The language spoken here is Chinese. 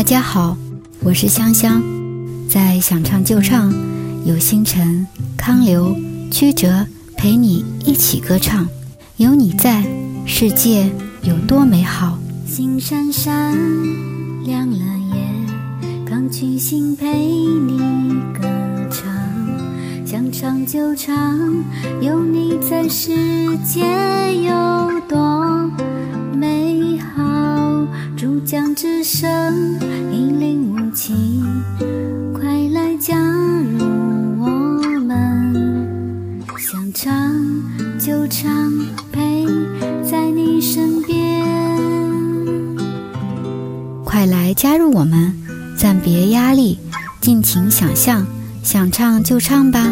大家好，我是香香，在想唱就唱，有星辰、康流、曲折陪你一起歌唱，有你在，世界有多美好。星闪闪，亮了夜，钢琴心陪你歌唱，想唱就唱，有你在，世界有多珠江之声，引领无情，快来加入我们，想唱就唱，陪在你身边。快来加入我们，暂别压力，尽情想象，想唱就唱吧。